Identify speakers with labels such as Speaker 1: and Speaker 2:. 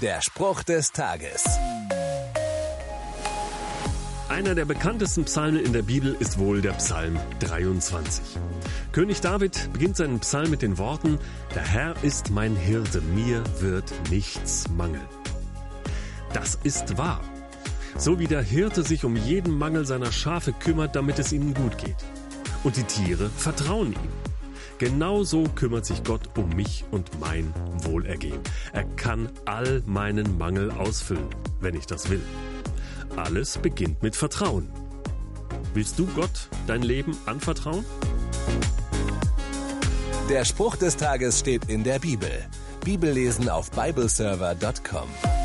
Speaker 1: Der Spruch des Tages.
Speaker 2: Einer der bekanntesten Psalmen in der Bibel ist wohl der Psalm 23. König David beginnt seinen Psalm mit den Worten, Der Herr ist mein Hirte, mir wird nichts mangeln. Das ist wahr. So wie der Hirte sich um jeden Mangel seiner Schafe kümmert, damit es ihnen gut geht. Und die Tiere vertrauen ihm. Genauso kümmert sich Gott um mich und mein Wohlergehen. Er kann all meinen Mangel ausfüllen, wenn ich das will. Alles beginnt mit Vertrauen. Willst du Gott dein Leben anvertrauen?
Speaker 1: Der Spruch des Tages steht in der Bibel. Bibellesen auf bibleserver.com.